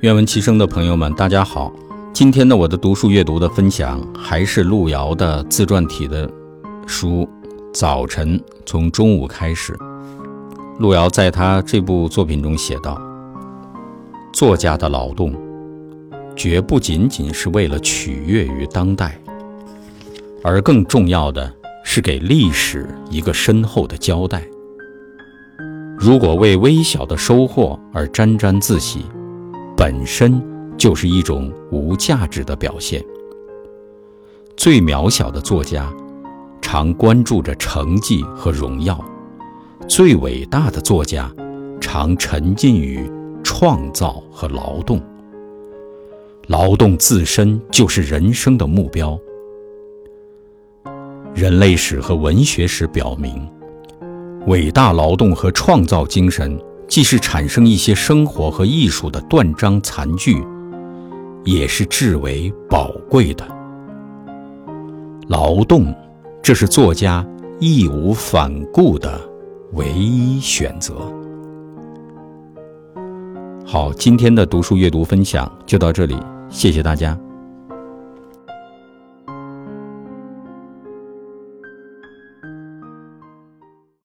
愿闻其声的朋友们，大家好。今天的我的读书阅读的分享，还是路遥的自传体的书《早晨从中午开始》。路遥在他这部作品中写道：“作家的劳动，绝不仅仅是为了取悦于当代，而更重要的是给历史一个深厚的交代。如果为微小的收获而沾沾自喜，本身就是一种无价值的表现。最渺小的作家，常关注着成绩和荣耀；最伟大的作家，常沉浸于创造和劳动。劳动自身就是人生的目标。人类史和文学史表明，伟大劳动和创造精神。既是产生一些生活和艺术的断章残句，也是至为宝贵的劳动。这是作家义无反顾的唯一选择。好，今天的读书阅读分享就到这里，谢谢大家。